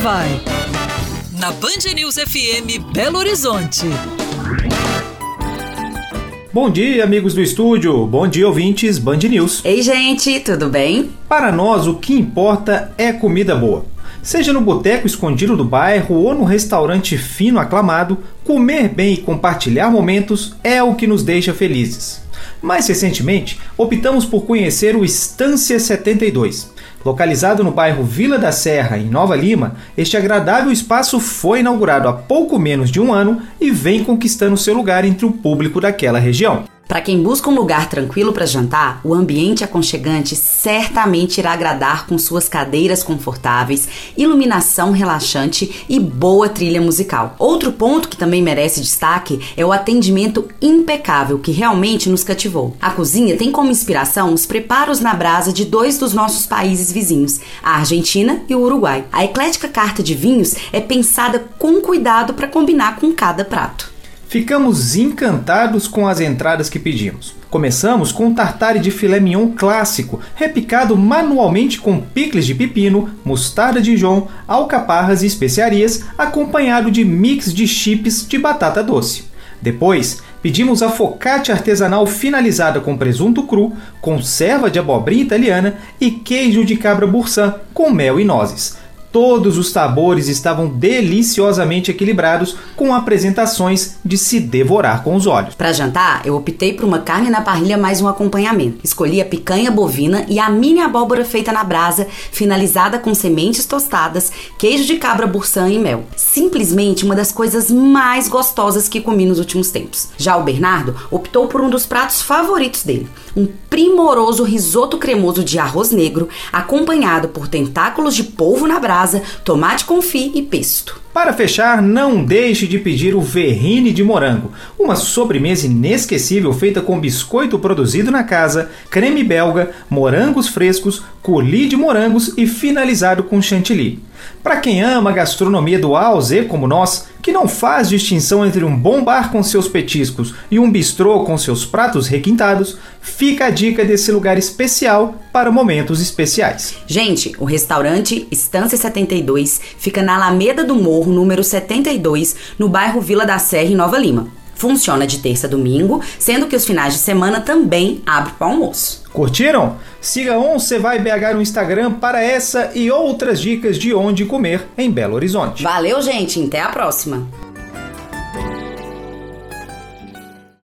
vai. Na Band News FM Belo Horizonte. Bom dia, amigos do estúdio. Bom dia, ouvintes Band News. Ei, gente, tudo bem? Para nós, o que importa é comida boa. Seja no boteco escondido do bairro ou no restaurante fino aclamado, comer bem e compartilhar momentos é o que nos deixa felizes. Mais recentemente, optamos por conhecer o Estância 72. Localizado no bairro Vila da Serra, em Nova Lima, este agradável espaço foi inaugurado há pouco menos de um ano e vem conquistando seu lugar entre o público daquela região. Para quem busca um lugar tranquilo para jantar, o ambiente aconchegante certamente irá agradar com suas cadeiras confortáveis, iluminação relaxante e boa trilha musical. Outro ponto que também merece destaque é o atendimento impecável que realmente nos cativou. A cozinha tem como inspiração os preparos na brasa de dois dos nossos países vizinhos, a Argentina e o Uruguai. A eclética carta de vinhos é pensada com cuidado para combinar com cada prato. Ficamos encantados com as entradas que pedimos. Começamos com um tartare de filé mignon clássico, repicado manualmente com picles de pepino, mostarda de Dijon, alcaparras e especiarias, acompanhado de mix de chips de batata doce. Depois, pedimos a focaccia artesanal finalizada com presunto cru, conserva de abobrinha italiana e queijo de cabra bursan com mel e nozes. Todos os sabores estavam deliciosamente equilibrados, com apresentações de se devorar com os olhos. Para jantar, eu optei por uma carne na parrilha mais um acompanhamento. Escolhi a picanha bovina e a mini abóbora feita na brasa, finalizada com sementes tostadas, queijo de cabra bursan e mel. Simplesmente uma das coisas mais gostosas que comi nos últimos tempos. Já o Bernardo optou por um dos pratos favoritos dele, um primoroso risoto cremoso de arroz negro, acompanhado por tentáculos de polvo na brasa tomate confit e pesto. Para fechar, não deixe de pedir o verrine de morango, uma sobremesa inesquecível feita com biscoito produzido na casa, creme belga, morangos frescos, coulis de morangos e finalizado com chantilly. Para quem ama a gastronomia do A ao Z como nós, que não faz distinção entre um bom bar com seus petiscos e um bistrô com seus pratos requintados, fica a dica desse lugar especial para momentos especiais. Gente, o restaurante Estância 72 fica na Alameda do Morro, número 72, no bairro Vila da Serra, em Nova Lima. Funciona de terça a domingo, sendo que os finais de semana também abre para almoço. Curtiram? Siga Once Vai BH no Instagram para essa e outras dicas de onde comer em Belo Horizonte. Valeu, gente. Até a próxima.